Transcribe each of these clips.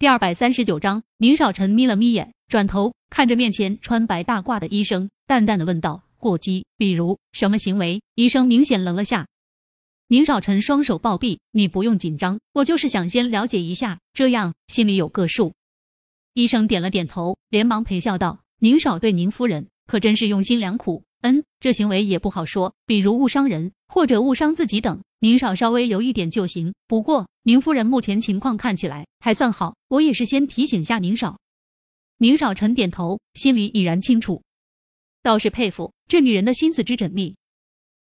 第二百三十九章，宁少臣眯了眯眼，转头看着面前穿白大褂的医生，淡淡的问道：“过激，比如什么行为？”医生明显愣了下。宁少臣双手抱臂：“你不用紧张，我就是想先了解一下，这样心里有个数。”医生点了点头，连忙陪笑道：“宁少对宁夫人可真是用心良苦。”嗯，这行为也不好说，比如误伤人或者误伤自己等，宁少稍微留一点就行。不过宁夫人目前情况看起来还算好，我也是先提醒下宁少。宁少臣点头，心里已然清楚，倒是佩服这女人的心思之缜密。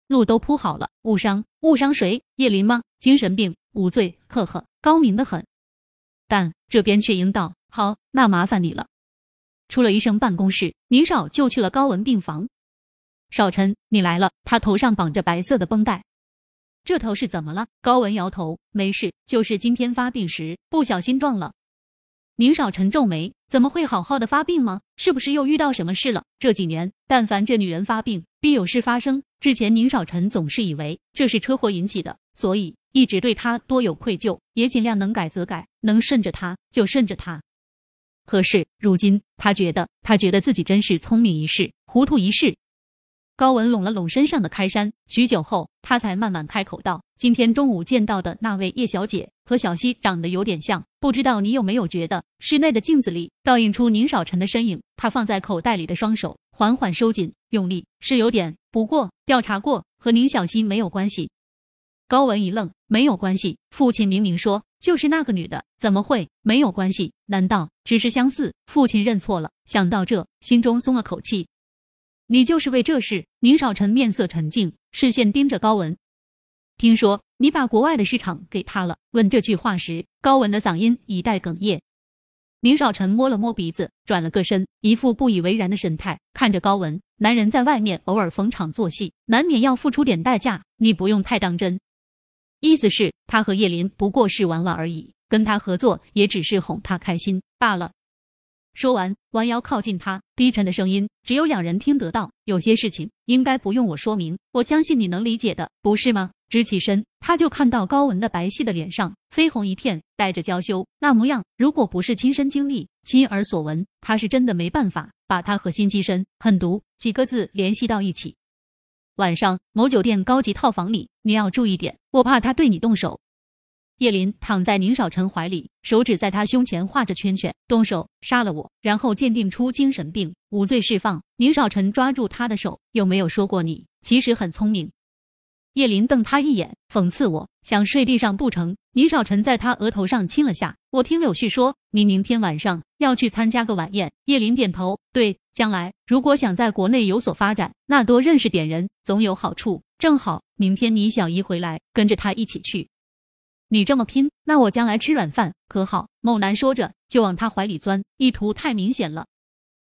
路都铺好了，误伤误伤谁？叶林吗？精神病无罪，呵呵，高明的很。但这边却应道：“好，那麻烦你了。”出了医生办公室，宁少就去了高文病房。少晨，你来了。他头上绑着白色的绷带，这头是怎么了？高文摇头，没事，就是今天发病时不小心撞了。宁少臣皱眉，怎么会好好的发病吗？是不是又遇到什么事了？这几年，但凡这女人发病，必有事发生。之前宁少臣总是以为这是车祸引起的，所以一直对她多有愧疚，也尽量能改则改，能顺着她就顺着她。可是如今，他觉得他觉得自己真是聪明一世，糊涂一世。高文拢了拢身上的开衫，许久后，他才慢慢开口道：“今天中午见到的那位叶小姐和小溪长得有点像，不知道你有没有觉得室内的镜子里倒映出宁少臣的身影？”他放在口袋里的双手缓缓收紧，用力是有点，不过调查过，和宁小溪没有关系。高文一愣：“没有关系？父亲明明说就是那个女的，怎么会没有关系？难道只是相似？”父亲认错了。想到这，心中松了口气。你就是为这事？宁少臣面色沉静，视线盯着高文。听说你把国外的市场给他了？问这句话时，高文的嗓音已带哽咽。宁少臣摸了摸鼻子，转了个身，一副不以为然的神态看着高文。男人在外面偶尔逢场作戏，难免要付出点代价，你不用太当真。意思是，他和叶林不过是玩玩而已，跟他合作也只是哄他开心罢了。说完，弯腰靠近他，低沉的声音只有两人听得到。有些事情应该不用我说明，我相信你能理解的，不是吗？直起身，他就看到高文的白皙的脸上绯红一片，带着娇羞那模样。如果不是亲身经历、亲耳所闻，他是真的没办法把他和心机深、狠毒几个字联系到一起。晚上，某酒店高级套房里，你要注意点，我怕他对你动手。叶林躺在宁少臣怀里，手指在他胸前画着圈圈。动手杀了我，然后鉴定出精神病，无罪释放。宁少臣抓住他的手，有没有说过你其实很聪明？叶林瞪他一眼，讽刺我想睡地上不成？宁少臣在他额头上亲了下。我听柳絮说，你明天晚上要去参加个晚宴。叶林点头，对，将来如果想在国内有所发展，那多认识点人总有好处。正好明天你小姨回来，跟着她一起去。你这么拼，那我将来吃软饭可好？某男说着就往他怀里钻，意图太明显了。